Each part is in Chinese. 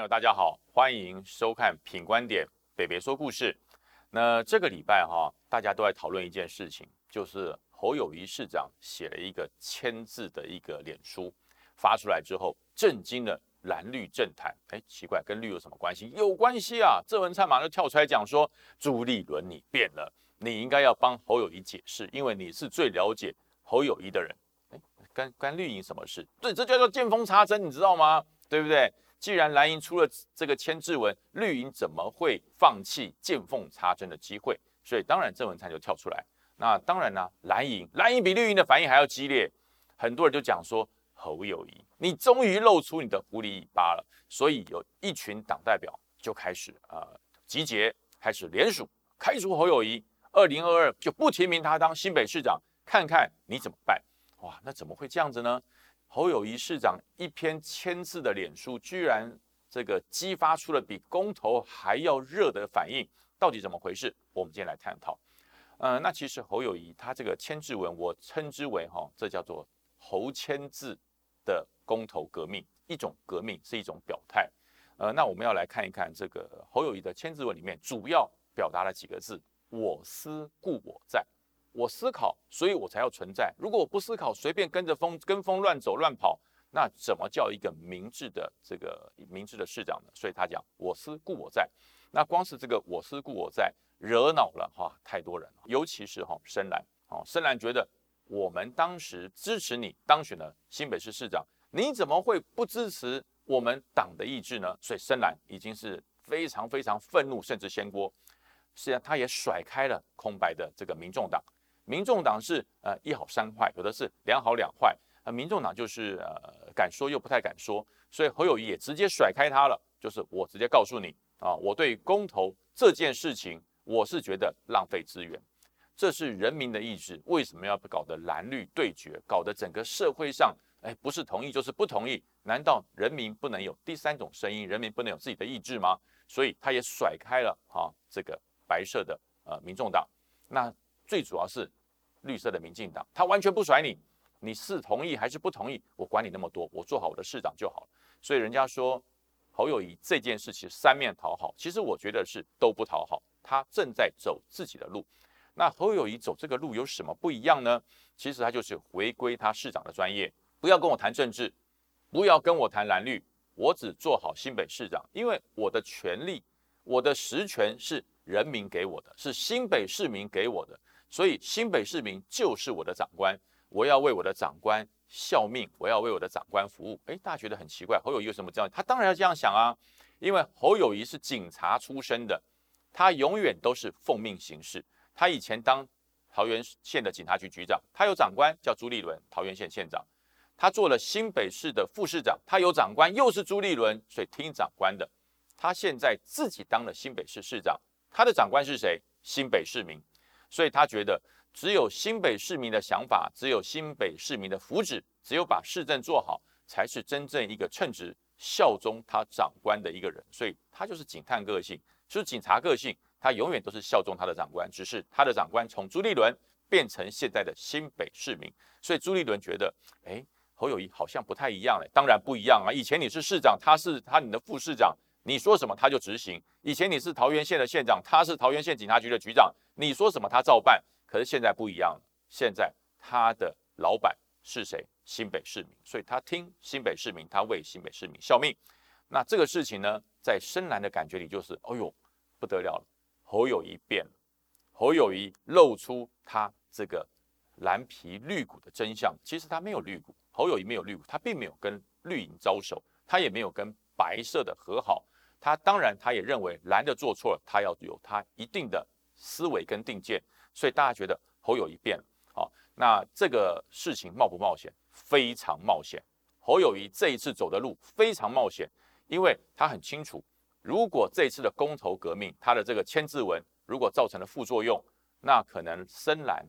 朋友，大家好，欢迎收看《品观点北北说故事》。那这个礼拜哈，大家都在讨论一件事情，就是侯友谊市长写了一个签字的一个脸书，发出来之后，震惊了蓝绿政坛。哎，奇怪，跟绿有什么关系？有关系啊！郑文灿马上跳出来讲说：“朱立伦，你变了，你应该要帮侯友谊解释，因为你是最了解侯友谊的人。”哎，干干绿营什么事？对，这叫做见缝插针，你知道吗？对不对？既然蓝营出了这个签字文，绿营怎么会放弃见缝插针的机会？所以当然郑文灿就跳出来。那当然呢，蓝营蓝营比绿营的反应还要激烈，很多人就讲说侯友谊，你终于露出你的狐狸尾巴了。所以有一群党代表就开始呃集结，开始联署开除侯友谊，二零二二就不提名他当新北市长，看看你怎么办？哇，那怎么会这样子呢？侯友谊市长一篇签字的脸书，居然这个激发出了比公投还要热的反应，到底怎么回事？我们今天来探讨。呃，那其实侯友谊他这个签字文，我称之为哈，这叫做侯签字的公投革命，一种革命是一种表态。呃，那我们要来看一看这个侯友谊的签字文里面主要表达了几个字：我思故我在。我思考，所以我才要存在。如果我不思考，随便跟着风跟风乱走乱跑，那怎么叫一个明智的这个明智的市长呢？所以他讲我思故我在。那光是这个我思故我在，惹恼了哈太多人，尤其是哈深蓝哦，深蓝觉得我们当时支持你当选了新北市市长，你怎么会不支持我们党的意志呢？所以深蓝已经是非常非常愤怒，甚至掀锅。实际上，他也甩开了空白的这个民众党。民众党是呃一好三坏，有的是两好两坏。呃，民众党就是呃敢说又不太敢说，所以侯友谊也直接甩开他了，就是我直接告诉你啊，我对公投这件事情，我是觉得浪费资源，这是人民的意志，为什么要搞得蓝绿对决，搞得整个社会上哎不是同意就是不同意？难道人民不能有第三种声音？人民不能有自己的意志吗？所以他也甩开了啊这个白色的呃民众党，那最主要是。绿色的民进党，他完全不甩你，你是同意还是不同意？我管你那么多，我做好我的市长就好了。所以人家说侯友谊这件事情三面讨好，其实我觉得是都不讨好，他正在走自己的路。那侯友谊走这个路有什么不一样呢？其实他就是回归他市长的专业，不要跟我谈政治，不要跟我谈蓝绿，我只做好新北市长，因为我的权利，我的实权是人民给我的，是新北市民给我的。所以新北市民就是我的长官，我要为我的长官效命，我要为我的长官服务。哎，大家觉得很奇怪，侯友谊有什么这样？他当然要这样想啊，因为侯友谊是警察出身的，他永远都是奉命行事。他以前当桃园县的警察局局长，他有长官叫朱立伦，桃园县县长。他做了新北市的副市长，他有长官又是朱立伦，所以听长官的。他现在自己当了新北市市长，他的长官是谁？新北市民。所以他觉得，只有新北市民的想法，只有新北市民的福祉，只有把市政做好，才是真正一个称职、效忠他长官的一个人。所以他就是警探个性，就是警察个性，他永远都是效忠他的长官。只是他的长官从朱立伦变成现在的新北市民，所以朱立伦觉得，哎，侯友谊好像不太一样嘞。当然不一样啊，以前你是市长，他是他你的副市长。你说什么他就执行。以前你是桃园县的县长，他是桃园县警察局的局长，你说什么他照办。可是现在不一样了，现在他的老板是谁？新北市民，所以他听新北市民，他为新北市民效命。那这个事情呢，在深蓝的感觉里就是，哎呦，不得了了，侯友谊变了，侯友谊露出他这个蓝皮绿骨的真相。其实他没有绿骨，侯友谊没有绿骨，他并没有跟绿营招手，他也没有跟白色的和好。他当然，他也认为蓝的做错了，他要有他一定的思维跟定见，所以大家觉得侯友谊变了。好，那这个事情冒不冒险？非常冒险。侯友谊这一次走的路非常冒险，因为他很清楚，如果这一次的公投革命，他的这个签字文如果造成了副作用，那可能深蓝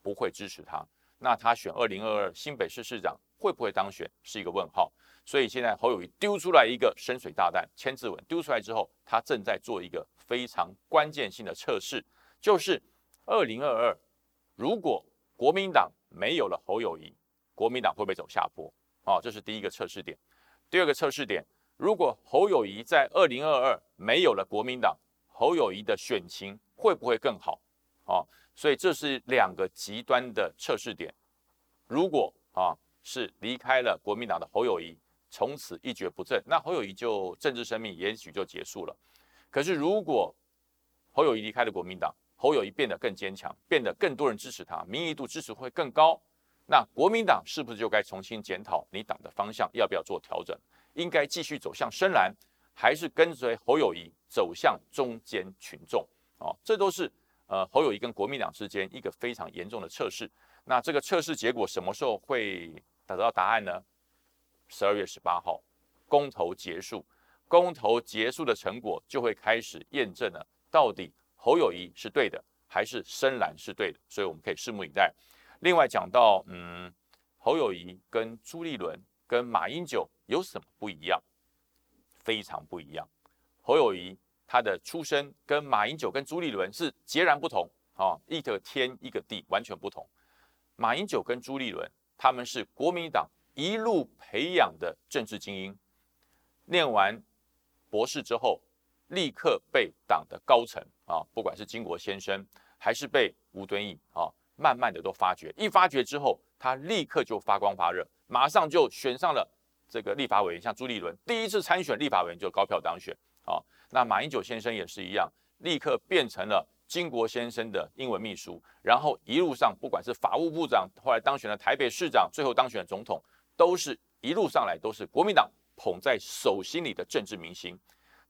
不会支持他，那他选二零二二新北市市长会不会当选是一个问号。所以现在侯友谊丢出来一个深水炸弹，千字文丢出来之后，他正在做一个非常关键性的测试，就是二零二二，如果国民党没有了侯友谊，国民党会不会走下坡？啊，这是第一个测试点。第二个测试点，如果侯友谊在二零二二没有了国民党，侯友谊的选情会不会更好？啊，所以这是两个极端的测试点。如果啊是离开了国民党的侯友谊，从此一蹶不振，那侯友谊就政治生命也许就结束了。可是如果侯友谊离开了国民党，侯友谊变得更坚强，变得更多人支持他，民意度支持会更高，那国民党是不是就该重新检讨你党的方向，要不要做调整？应该继续走向深蓝，还是跟随侯友谊走向中间群众？哦，这都是呃侯友谊跟国民党之间一个非常严重的测试。那这个测试结果什么时候会得到答案呢？十二月十八号，公投结束，公投结束的成果就会开始验证了，到底侯友谊是对的，还是深蓝是对的？所以我们可以拭目以待。另外讲到，嗯，侯友谊跟朱立伦跟马英九有什么不一样？非常不一样。侯友谊他的出身跟马英九跟朱立伦是截然不同啊，一个天一个地，完全不同。马英九跟朱立伦，他们是国民党一路培养的政治精英，念完博士之后，立刻被党的高层啊，不管是金国先生，还是被吴敦义啊，慢慢的都发掘。一发掘之后，他立刻就发光发热，马上就选上了这个立法委员。像朱立伦第一次参选立法委员就高票当选啊。那马英九先生也是一样，立刻变成了。金国先生的英文秘书，然后一路上，不管是法务部长，后来当选了台北市长，最后当选总统，都是一路上来都是国民党捧在手心里的政治明星。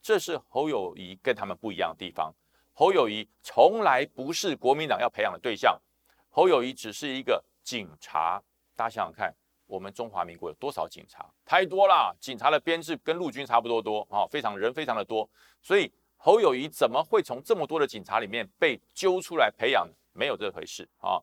这是侯友谊跟他们不一样的地方。侯友谊从来不是国民党要培养的对象，侯友谊只是一个警察。大家想想看，我们中华民国有多少警察？太多了，警察的编制跟陆军差不多多啊，非常人非常的多，所以。侯友谊怎么会从这么多的警察里面被揪出来培养？没有这回事啊！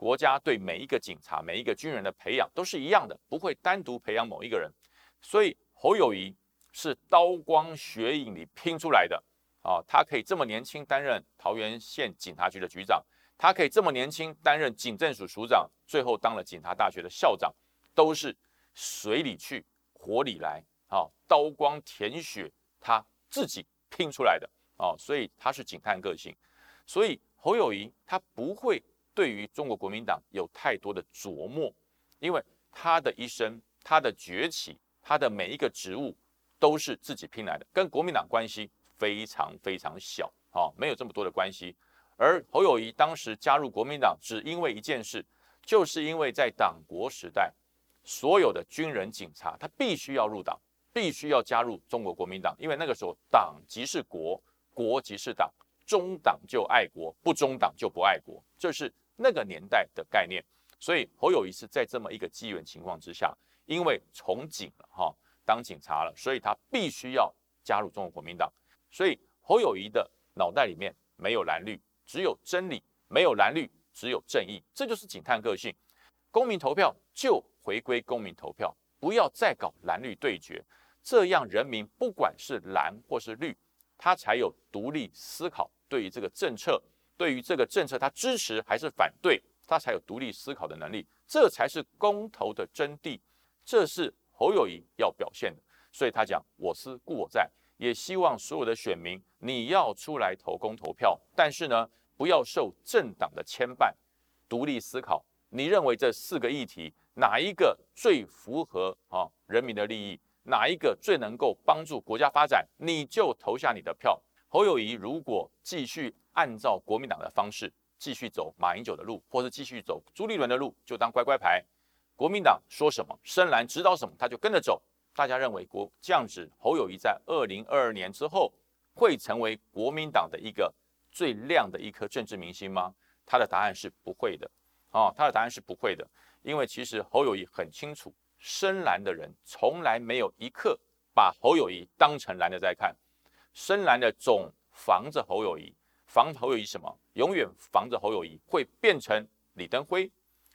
国家对每一个警察、每一个军人的培养都是一样的，不会单独培养某一个人。所以侯友谊是刀光血影里拼出来的啊！他可以这么年轻担任桃园县警察局的局长，他可以这么年轻担任警政署署长，最后当了警察大学的校长，都是水里去火里来啊！刀光舔血，他自己。拼出来的啊，所以他是警探个性，所以侯友谊他不会对于中国国民党有太多的琢磨，因为他的一生、他的崛起、他的每一个职务都是自己拼来的，跟国民党关系非常非常小啊，没有这么多的关系。而侯友谊当时加入国民党，只因为一件事，就是因为在党国时代，所有的军人、警察他必须要入党。必须要加入中国国民党，因为那个时候党即是国，国即是党，中党就爱国，不中党就不爱国，这是那个年代的概念。所以侯友谊是在这么一个机缘情况之下，因为从警了哈，当警察了，所以他必须要加入中国国民党。所以侯友谊的脑袋里面没有蓝绿，只有真理；没有蓝绿，只有正义。这就是警探个性。公民投票就回归公民投票，不要再搞蓝绿对决。这样，人民不管是蓝或是绿，他才有独立思考。对于这个政策，对于这个政策，他支持还是反对，他才有独立思考的能力。这才是公投的真谛，这是侯友谊要表现的。所以他讲“我思故我在”，也希望所有的选民，你要出来投公投票，但是呢，不要受政党的牵绊，独立思考。你认为这四个议题哪一个最符合啊人民的利益？哪一个最能够帮助国家发展，你就投下你的票。侯友谊如果继续按照国民党的方式继续走马英九的路，或是继续走朱立伦的路，就当乖乖牌。国民党说什么，深蓝指导什么，他就跟着走。大家认为国这样子，侯友谊在二零二二年之后会成为国民党的一个最亮的一颗政治明星吗？他的答案是不会的。哦，他的答案是不会的，因为其实侯友谊很清楚。深蓝的人从来没有一刻把侯友谊当成蓝的在看，深蓝的总防着侯友谊，防侯友谊什么？永远防着侯友谊会变成李登辉，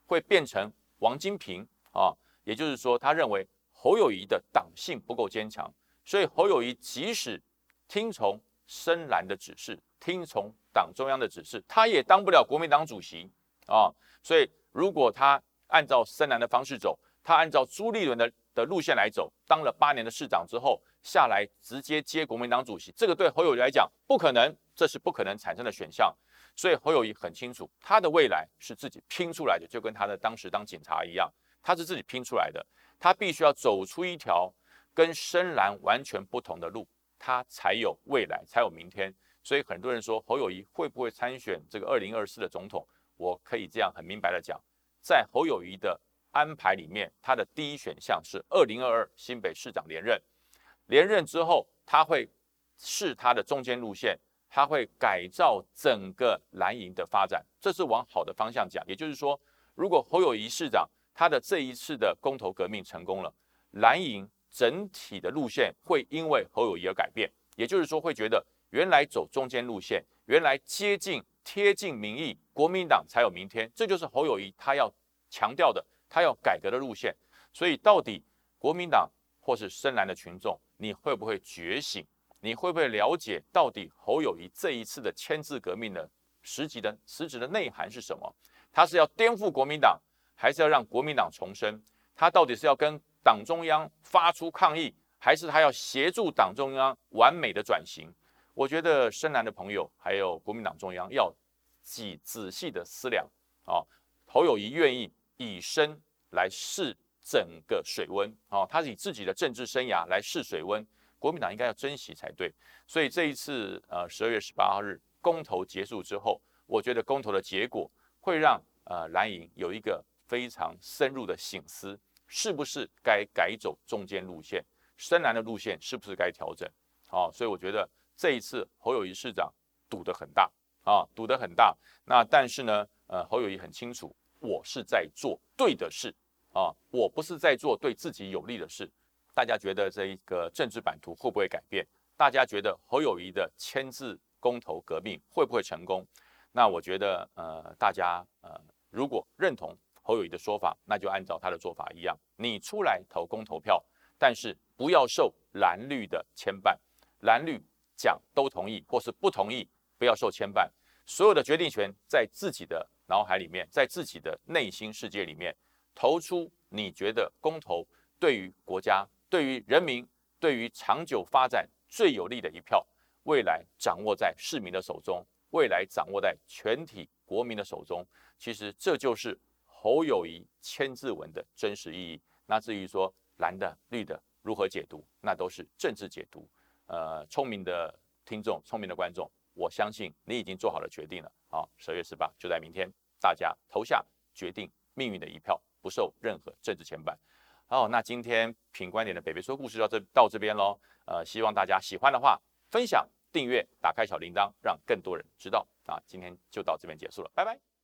会变成王金平啊！也就是说，他认为侯友谊的党性不够坚强，所以侯友谊即使听从深蓝的指示，听从党中央的指示，他也当不了国民党主席啊！所以，如果他按照深蓝的方式走，他按照朱立伦的的路线来走，当了八年的市长之后，下来直接接国民党主席，这个对侯友谊来讲不可能，这是不可能产生的选项。所以侯友谊很清楚，他的未来是自己拼出来的，就跟他的当时当警察一样，他是自己拼出来的，他必须要走出一条跟深蓝完全不同的路，他才有未来，才有明天。所以很多人说侯友谊会不会参选这个二零二四的总统？我可以这样很明白的讲，在侯友谊的安排里面，他的第一选项是二零二二新北市长连任，连任之后他会试他的中间路线。他会改造整个蓝营的发展，这是往好的方向讲。也就是说，如果侯友谊市长他的这一次的公投革命成功了，蓝营整体的路线会因为侯友谊而改变。也就是说，会觉得原来走中间路线，原来接近贴近民意，国民党才有明天。这就是侯友谊他要强调的，他要改革的路线。所以，到底国民党或是深蓝的群众，你会不会觉醒？你会不会了解到底侯友谊这一次的签字革命的实际的实质的内涵是什么？他是要颠覆国民党，还是要让国民党重生？他到底是要跟党中央发出抗议，还是他要协助党中央完美的转型？我觉得深蓝的朋友还有国民党中央要仔仔细的思量啊。侯友谊愿意以身来试整个水温啊，他以自己的政治生涯来试水温。国民党应该要珍惜才对，所以这一次呃十二月十八日公投结束之后，我觉得公投的结果会让呃蓝营有一个非常深入的醒思，是不是该改走中间路线，深蓝的路线是不是该调整？好，所以我觉得这一次侯友谊市长赌得很大啊，赌得很大。那但是呢，呃侯友谊很清楚，我是在做对的事啊，我不是在做对自己有利的事。大家觉得这一个政治版图会不会改变？大家觉得侯友谊的签字公投革命会不会成功？那我觉得，呃，大家呃，如果认同侯友谊的说法，那就按照他的做法一样，你出来投公投票，但是不要受蓝绿的牵绊，蓝绿讲都同意或是不同意，不要受牵绊，所有的决定权在自己的脑海里面，在自己的内心世界里面，投出你觉得公投对于国家。对于人民，对于长久发展最有利的一票，未来掌握在市民的手中，未来掌握在全体国民的手中。其实这就是侯友谊签字文的真实意义。那至于说蓝的、绿的如何解读，那都是政治解读。呃，聪明的听众、聪明的观众，我相信你已经做好了决定了。好，十月十八就在明天，大家投下决定命运的一票，不受任何政治牵绊。好，那今天品观点的北北说故事到这到这边喽。呃，希望大家喜欢的话，分享、订阅、打开小铃铛，让更多人知道。啊，今天就到这边结束了，拜拜。